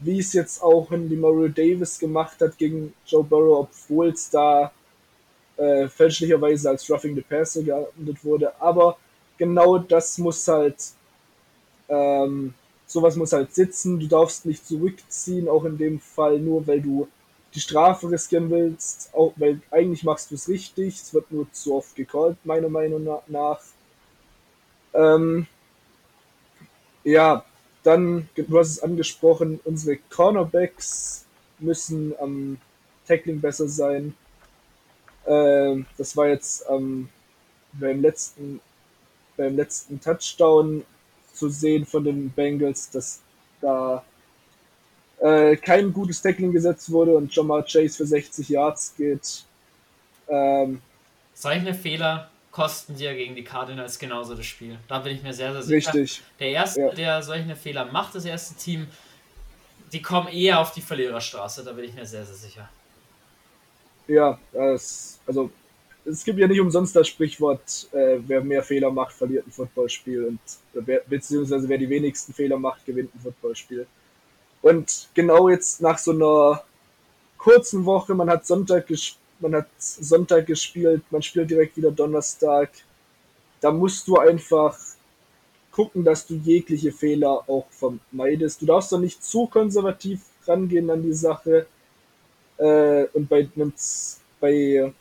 B: wie es jetzt auch in die Mario Davis gemacht hat gegen Joe Burrow, obwohl es da äh, fälschlicherweise als Roughing the Passer geahndet wurde. Aber genau das muss halt, ähm, sowas muss halt sitzen. Du darfst nicht zurückziehen, auch in dem Fall nur, weil du die Strafe riskieren willst, auch weil eigentlich machst du es richtig. Es wird nur zu oft gecallt, meiner Meinung nach. Ähm, ja, dann, du hast es angesprochen, unsere Cornerbacks müssen am Tackling besser sein. Ähm, das war jetzt ähm, beim letzten beim letzten Touchdown zu sehen von den Bengals, dass da äh, kein gutes Tackling gesetzt wurde und Jamar Chase für 60 Yards geht. Ähm,
A: Solche Fehler kosten dir gegen die Cardinals genauso das Spiel. Da bin ich mir sehr, sehr sicher. Richtig. Der erste, ja. der solche Fehler macht, das erste Team, die kommen eher auf die Verliererstraße, da bin ich mir sehr, sehr sicher.
B: Ja, das, also es gibt ja nicht umsonst das Sprichwort, äh, wer mehr Fehler macht, verliert ein Footballspiel und wer, beziehungsweise wer die wenigsten Fehler macht, gewinnt ein Footballspiel. Und genau jetzt nach so einer kurzen Woche, man hat Sonntag gespielt, man hat Sonntag gespielt, man spielt direkt wieder Donnerstag. Da musst du einfach gucken, dass du jegliche Fehler auch vermeidest. Du darfst doch nicht zu konservativ rangehen an die Sache. Äh, und bei bei,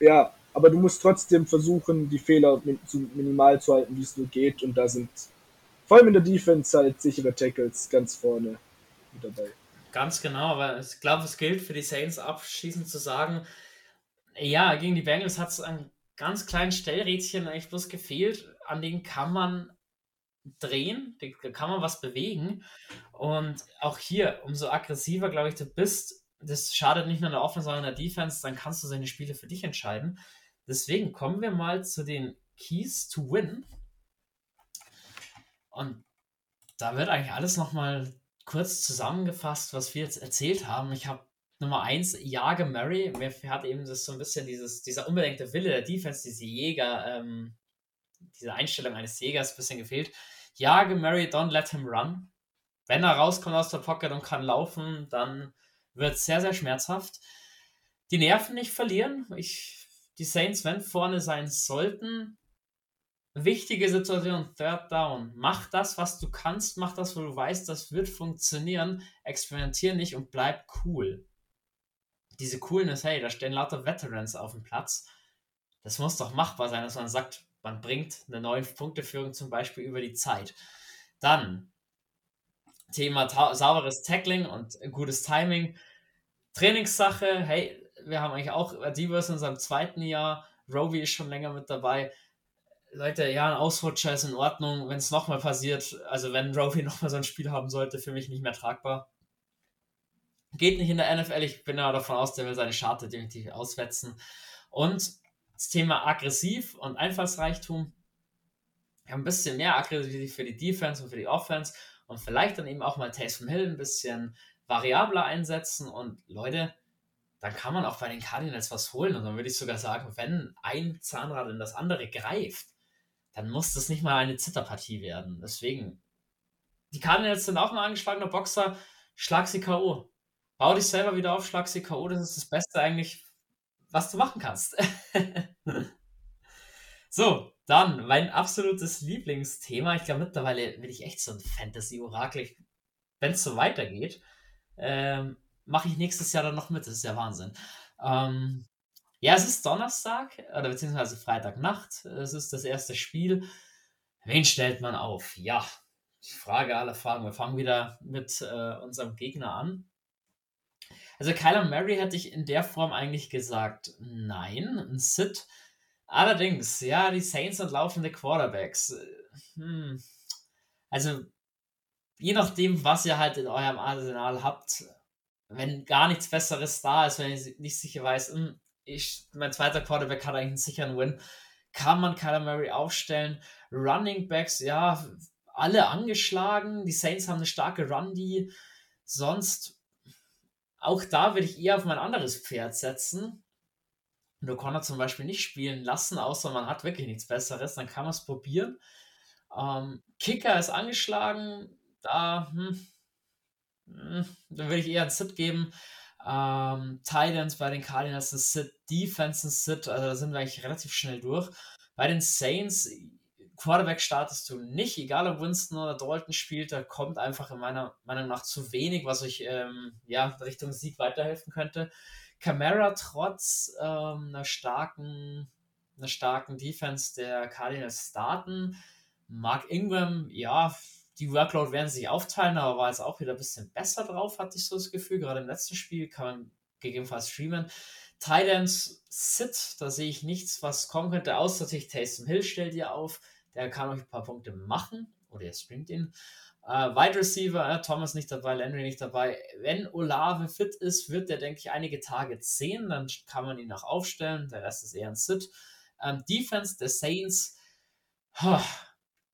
B: ja, aber du musst trotzdem versuchen, die Fehler so minimal zu halten, wie es nur geht. Und da sind vor allem in der Defense halt sichere Tackles ganz vorne mit dabei.
A: Ganz genau, aber ich glaube, es gilt für die Saints abschließend zu sagen, ja, gegen die Bengals hat es ein ganz kleines Stellrädchen eigentlich bloß gefehlt, an denen kann man drehen, da kann man was bewegen. Und auch hier, umso aggressiver, glaube ich, du bist, das schadet nicht nur der Offense, sondern der Defense, dann kannst du seine Spiele für dich entscheiden. Deswegen kommen wir mal zu den Keys to Win. Und da wird eigentlich alles nochmal kurz zusammengefasst, was wir jetzt erzählt haben. Ich habe Nummer eins, Jage Murray. Mir hat eben das so ein bisschen dieses, dieser unbedingte Wille der Defense, diese Jäger, ähm, diese Einstellung eines Jägers ein bisschen gefehlt. Jage Murray, don't let him run. Wenn er rauskommt aus der Pocket und kann laufen, dann wird es sehr, sehr schmerzhaft. Die Nerven nicht verlieren. Ich, die Saints, wenn vorne sein sollten, Wichtige Situation, Third Down. Mach das, was du kannst, mach das, wo du weißt, das wird funktionieren. Experimentier nicht und bleib cool. Diese Coolness, hey, da stehen lauter Veterans auf dem Platz. Das muss doch machbar sein, dass man sagt, man bringt eine neue Punkteführung zum Beispiel über die Zeit. Dann Thema sauberes Tackling und gutes Timing. Trainingssache, hey, wir haben eigentlich auch Divers in unserem zweiten Jahr. Roby ist schon länger mit dabei Leute, ja, ein Ausrutscher ist in Ordnung, wenn es nochmal passiert. Also wenn Roby nochmal so ein Spiel haben sollte, für mich nicht mehr tragbar. Geht nicht in der NFL, ich bin aber davon aus, der will seine Scharte definitiv auswetzen. Und das Thema aggressiv und Einfallsreichtum. Haben ein bisschen mehr aggressiv für die Defense und für die Offense und vielleicht dann eben auch mal Taysom Hill ein bisschen variabler einsetzen. Und Leute, dann kann man auch bei den Cardinals was holen. Und dann würde ich sogar sagen, wenn ein Zahnrad in das andere greift, dann muss das nicht mal eine Zitterpartie werden. Deswegen, die Cardinals sind auch ein angeschlagener Boxer. Schlag sie K.O. Bau dich selber wieder auf, schlag sie K.O. Das ist das Beste eigentlich, was du machen kannst. so, dann mein absolutes Lieblingsthema. Ich glaube, mittlerweile bin ich echt so ein Fantasy-Orakel. Wenn es so weitergeht, ähm, mache ich nächstes Jahr dann noch mit. Das ist ja Wahnsinn. Ähm, ja, es ist Donnerstag oder beziehungsweise Freitagnacht. Es ist das erste Spiel. Wen stellt man auf? Ja, die Frage aller Fragen. Wir fangen wieder mit äh, unserem Gegner an. Also Kyler Murray hätte ich in der Form eigentlich gesagt, nein, ein Sit. Allerdings, ja, die Saints sind laufende Quarterbacks. Hm. Also, je nachdem, was ihr halt in eurem Arsenal habt, wenn gar nichts Besseres da ist, wenn ihr nicht sicher weiß, hm, ich, mein zweiter Quarterback hat eigentlich einen sicheren Win, kann man Kyler Murray aufstellen. Running Backs, ja, alle angeschlagen. Die Saints haben eine starke Run, die sonst auch da würde ich eher auf mein anderes Pferd setzen. Und O'Connor zum Beispiel nicht spielen lassen, außer man hat wirklich nichts Besseres, dann kann man es probieren. Ähm, Kicker ist angeschlagen, da, hm, hm, dann würde ich eher einen Sit geben. Ähm, Titans bei den Cardinals ein Sit, Defense ein Sit, also da sind wir eigentlich relativ schnell durch. Bei den Saints, Quarterback startest du nicht, egal ob Winston oder Dalton spielt, da kommt einfach in meiner Meinung nach zu wenig, was euch ähm, ja, Richtung Sieg weiterhelfen könnte. Camara trotz ähm, einer starken einer starken Defense der Cardinals starten. Mark Ingram, ja, die Workload werden sich aufteilen, aber war jetzt auch wieder ein bisschen besser drauf, hatte ich so das Gefühl. Gerade im letzten Spiel kann man gegebenenfalls streamen. Titans Sit, da sehe ich nichts, was kommen könnte, außer natürlich Taysom Hill stellt ihr auf. Der kann euch ein paar Punkte machen oder ihr streamt ihn. Äh, Wide Receiver, äh, Thomas nicht dabei, Landry nicht dabei. Wenn Olave fit ist, wird der, denke ich, einige Tage sehen. Dann kann man ihn auch aufstellen. Der Rest ist eher ein Sit. Ähm, Defense der Saints oh,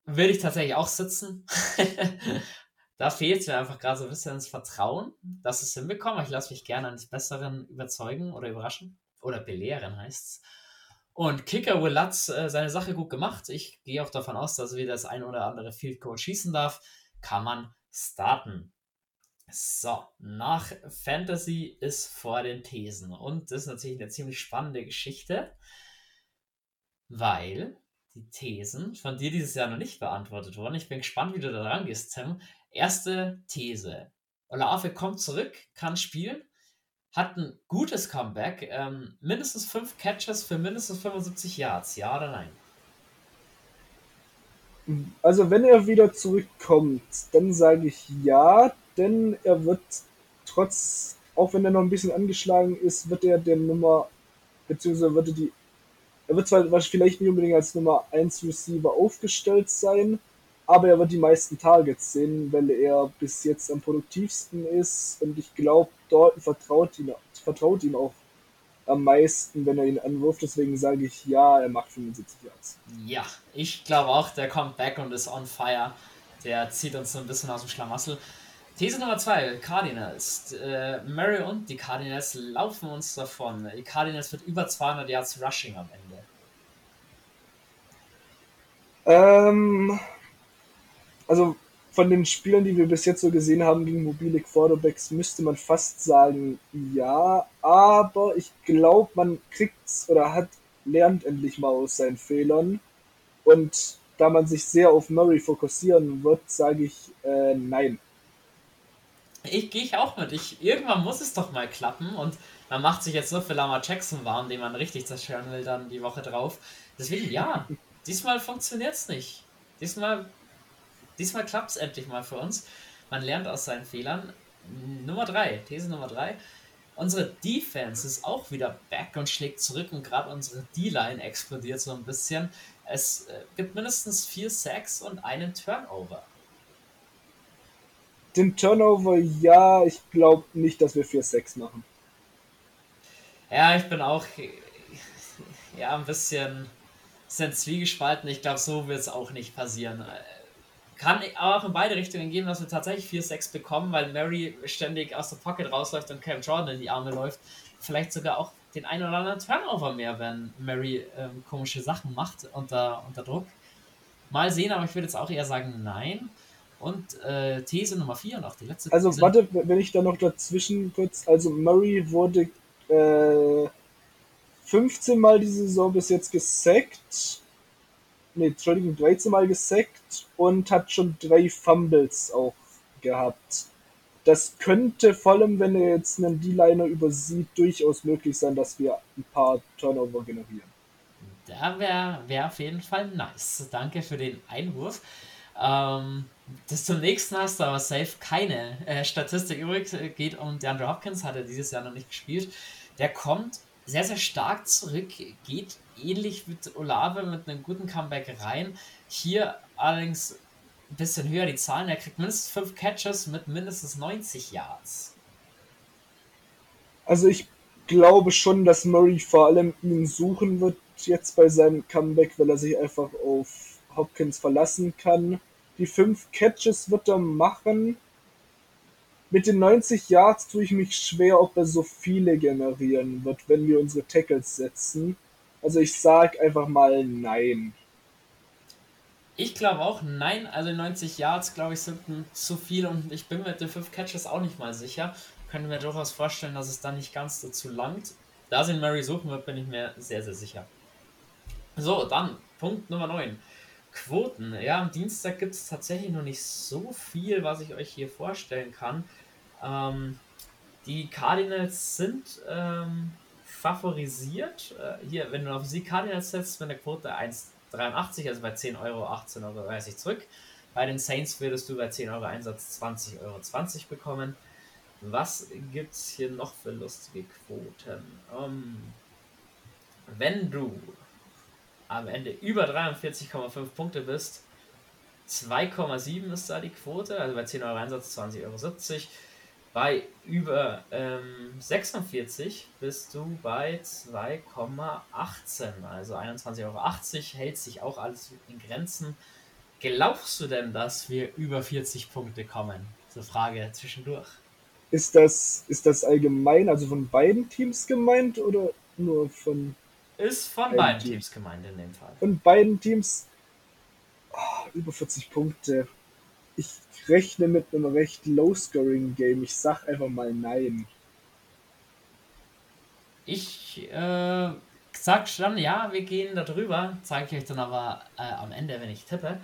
A: will ich tatsächlich auch sitzen. da fehlt mir einfach gerade so ein bisschen das Vertrauen, dass sie es hinbekommen. Ich lasse mich gerne eines Besseren überzeugen oder überraschen. Oder belehren heißt es. Und Kicker Will Lutz äh, seine Sache gut gemacht. Ich gehe auch davon aus, dass er wieder das ein oder andere Field Goal schießen darf. Kann man starten. So, nach Fantasy ist vor den Thesen. Und das ist natürlich eine ziemlich spannende Geschichte, weil die Thesen von dir dieses Jahr noch nicht beantwortet wurden. Ich bin gespannt, wie du da rangehst, Tim. Erste These. Olave kommt zurück, kann spielen, hat ein gutes Comeback, ähm, mindestens fünf Catches für mindestens 75 Yards, ja oder nein?
B: Also wenn er wieder zurückkommt, dann sage ich ja, denn er wird trotz, auch wenn er noch ein bisschen angeschlagen ist, wird er der Nummer, beziehungsweise wird er die, er wird zwar vielleicht nicht unbedingt als Nummer 1 Receiver aufgestellt sein, aber er wird die meisten Targets sehen, weil er bis jetzt am produktivsten ist und ich glaube, Dalton vertraut ihm, vertraut ihm auch am meisten, wenn er ihn anwirft. Deswegen sage ich ja, er macht 75 Yards.
A: Ja, ich glaube auch, der kommt back und ist on fire. Der zieht uns so ein bisschen aus dem Schlamassel. These Nummer 2, Cardinals. Äh, Murray und die Cardinals laufen uns davon. Die Cardinals wird über 200 Yards Rushing am Ende.
B: Ähm, also von den Spielern, die wir bis jetzt so gesehen haben gegen mobile Quarterbacks, müsste man fast sagen, ja. Aber ich glaube, man kriegt's oder hat lernt endlich mal aus seinen Fehlern. Und da man sich sehr auf Murray fokussieren wird, sage ich äh, nein.
A: Ich gehe auch mit. Ich, irgendwann muss es doch mal klappen und man macht sich jetzt nur für Lama Jackson warm, den man richtig zerstören will, dann die Woche drauf. Deswegen ja, diesmal funktioniert es nicht. Diesmal Diesmal klappt es endlich mal für uns. Man lernt aus seinen Fehlern. Nummer 3, These Nummer 3. Unsere Defense ist auch wieder back und schlägt zurück und gerade unsere D-Line explodiert so ein bisschen. Es äh, gibt mindestens vier Sacks und einen Turnover.
B: Den Turnover, ja, ich glaube nicht, dass wir vier Sacks machen.
A: Ja, ich bin auch ja, ein bisschen, bisschen zwiegespalten. Ich glaube, so wird es auch nicht passieren. kann auch in beide Richtungen gehen, dass wir tatsächlich 4-6 bekommen, weil Mary ständig aus der Pocket rausläuft und Cam Jordan in die Arme läuft. Vielleicht sogar auch den einen oder anderen Turnover mehr, wenn Mary ähm, komische Sachen macht unter, unter Druck. Mal sehen, aber ich würde jetzt auch eher sagen, nein. Und äh, These Nummer 4 und auch die letzte.
B: Also
A: These.
B: warte, wenn ich da noch dazwischen kurz, also Murray wurde äh, 15 Mal diese Saison bis jetzt gesackt. Ne, Entschuldigung, 13 Mal gesackt und hat schon drei Fumbles auch gehabt. Das könnte vor allem, wenn er jetzt einen D-Liner übersieht, durchaus möglich sein, dass wir ein paar Turnover generieren.
A: Da wäre wär auf jeden Fall nice. Danke für den Einwurf. Ähm, das zum nächsten hast du aber safe keine äh, Statistik übrig. Geht um DeAndre Hopkins, hat er dieses Jahr noch nicht gespielt. Der kommt sehr, sehr stark zurück, geht ähnlich mit Olave mit einem guten Comeback rein. Hier allerdings ein bisschen höher die Zahlen. Er kriegt mindestens 5 Catches mit mindestens 90 Yards.
B: Also ich glaube schon, dass Murray vor allem ihn suchen wird jetzt bei seinem Comeback, weil er sich einfach auf Hopkins verlassen kann. Die 5 Catches wird er machen. Mit den 90 Yards tue ich mich schwer, ob er so viele generieren wird, wenn wir unsere Tackles setzen. Also ich sag einfach mal nein.
A: Ich glaube auch nein. Also 90 Yards, glaube ich, sind zu viel und ich bin mit den 5 Catches auch nicht mal sicher. Können mir durchaus vorstellen, dass es dann nicht ganz dazu langt. Da sie Murray suchen wird, bin ich mir sehr, sehr sicher. So, dann Punkt Nummer 9. Quoten. Ja, am Dienstag gibt es tatsächlich noch nicht so viel, was ich euch hier vorstellen kann. Ähm, die Cardinals sind ähm, favorisiert. Äh, hier, wenn du auf sie Cardinals setzt, mit der Quote 1,83, also bei 10 Euro 18,30 Euro zurück. Bei den Saints würdest du bei 10 Euro Einsatz 20,20 Euro 20 bekommen. Was gibt es hier noch für lustige Quoten? Ähm, wenn du am Ende über 43,5 Punkte bist, 2,7 ist da die Quote, also bei 10 Euro Einsatz 20,70 Euro. Bei über ähm, 46 bist du bei 2,18, also 21,80 Euro. Hält sich auch alles in Grenzen. Glaubst du denn, dass wir über 40 Punkte kommen? So Frage zwischendurch.
B: Ist das, ist das allgemein, also von beiden Teams gemeint oder nur von
A: ist von beiden Team. Teams gemeint in dem Fall.
B: Von beiden Teams oh, über 40 Punkte. Ich rechne mit einem recht low-scoring-Game. Ich sag einfach mal nein.
A: Ich äh, sag schon, ja, wir gehen da drüber. Zeige ich euch dann aber äh, am Ende, wenn ich tippe.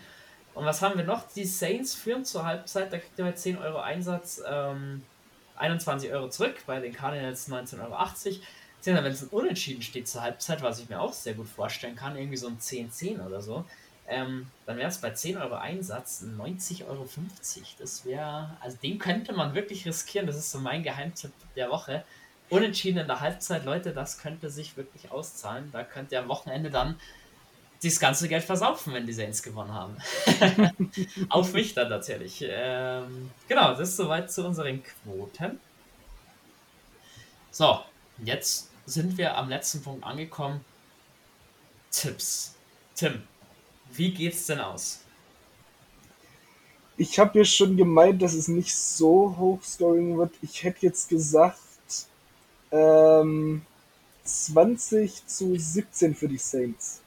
A: Und was haben wir noch? Die Saints führen zur Halbzeit. Da kriegt ihr mit 10 Euro Einsatz ähm, 21 Euro zurück. Bei den Cardinals 19,80 Euro. Wenn es ein Unentschieden steht zur Halbzeit, was ich mir auch sehr gut vorstellen kann, irgendwie so ein 10-10 oder so, ähm, dann wäre es bei 10 Euro Einsatz 90,50 Euro. Das wäre, also den könnte man wirklich riskieren. Das ist so mein Geheimtipp der Woche. Unentschieden in der Halbzeit, Leute, das könnte sich wirklich auszahlen. Da könnt ihr am Wochenende dann das ganze Geld versaufen, wenn die Saints gewonnen haben. Auf mich dann natürlich. Ähm, genau, das ist soweit zu unseren Quoten. So, jetzt sind wir am letzten Punkt angekommen. Tipps. Tim, wie geht's denn aus?
B: Ich habe ja schon gemeint, dass es nicht so hochscoring wird. Ich hätte jetzt gesagt ähm, 20 zu 17 für die Saints.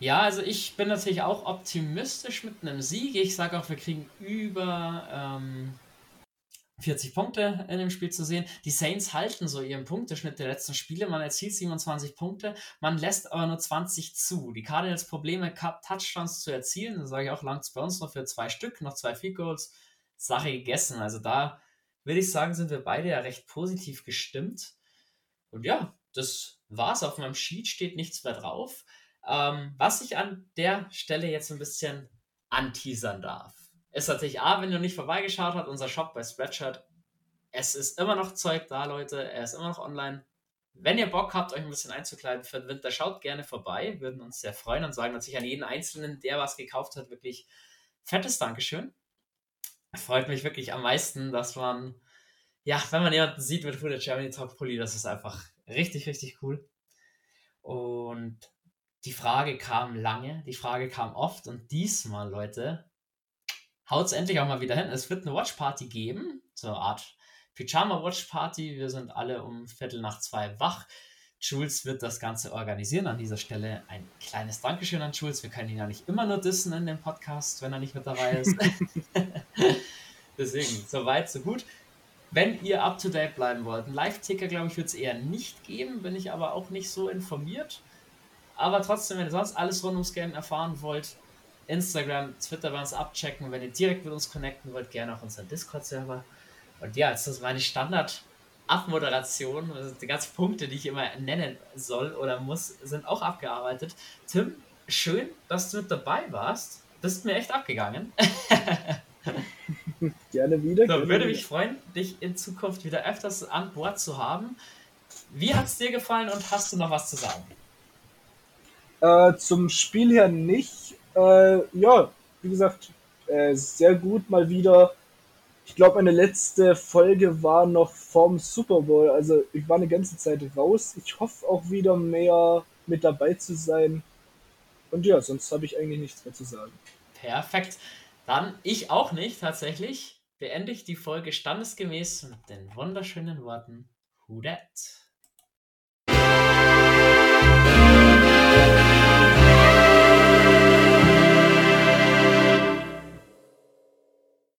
A: Ja, also ich bin natürlich auch optimistisch mit einem Sieg. Ich sage auch, wir kriegen über ähm, 40 Punkte in dem Spiel zu sehen. Die Saints halten so ihren Punkteschnitt der letzten Spiele. Man erzielt 27 Punkte, man lässt aber nur 20 zu. Die Cardinals Probleme, Touchdowns zu erzielen, das sage ich auch, langt bei uns noch für zwei Stück, noch zwei Field Goals. Sache gegessen. Also da würde ich sagen, sind wir beide ja recht positiv gestimmt. Und ja, das war's. Auf meinem Sheet steht nichts mehr drauf. Ähm, was ich an der Stelle jetzt ein bisschen anteasern darf ist natürlich A, wenn ihr nicht vorbeigeschaut habt, unser Shop bei Spreadshirt. Es ist immer noch Zeug da, Leute. Er ist immer noch online. Wenn ihr Bock habt, euch ein bisschen einzukleiden für den Winter, schaut gerne vorbei. Würden uns sehr freuen und sagen natürlich an jeden Einzelnen, der was gekauft hat, wirklich fettes Dankeschön. Freut mich wirklich am meisten, dass man, ja, wenn man jemanden sieht mit Food Germany Top Pulli, das ist einfach richtig, richtig cool. Und die Frage kam lange, die Frage kam oft und diesmal, Leute, haut es endlich auch mal wieder hin. Es wird eine Watch Party geben, so eine Art Pyjama Watch Party. Wir sind alle um Viertel nach zwei wach. Jules wird das Ganze organisieren. An dieser Stelle ein kleines Dankeschön an Jules. Wir können ihn ja nicht immer nur dissen in dem Podcast, wenn er nicht mit dabei ist. Deswegen, so weit, so gut. Wenn ihr up to date bleiben wollt, einen Live-Ticker, glaube ich, wird es eher nicht geben, bin ich aber auch nicht so informiert. Aber trotzdem, wenn ihr sonst alles rund ums Game erfahren wollt, Instagram, Twitter bei uns abchecken. Wenn ihr direkt mit uns connecten wollt, gerne auch unseren Discord-Server. Und ja, jetzt ist meine Standard- Abmoderation, also die ganzen Punkte, die ich immer nennen soll oder muss, sind auch abgearbeitet. Tim, schön, dass du mit dabei warst. Bist mir echt abgegangen.
B: gerne wieder.
A: So,
B: gerne
A: würde
B: wieder.
A: mich freuen, dich in Zukunft wieder öfters an Bord zu haben. Wie hat es dir gefallen und hast du noch was zu sagen?
B: Äh, zum Spiel her nicht. Äh, ja, wie gesagt, äh, sehr gut mal wieder. Ich glaube, meine letzte Folge war noch vorm Super Bowl. Also ich war eine ganze Zeit raus. Ich hoffe auch wieder mehr mit dabei zu sein. Und ja, sonst habe ich eigentlich nichts mehr zu sagen.
A: Perfekt. Dann ich auch nicht tatsächlich. Beende ich die Folge standesgemäß mit den wunderschönen Worten Who dat?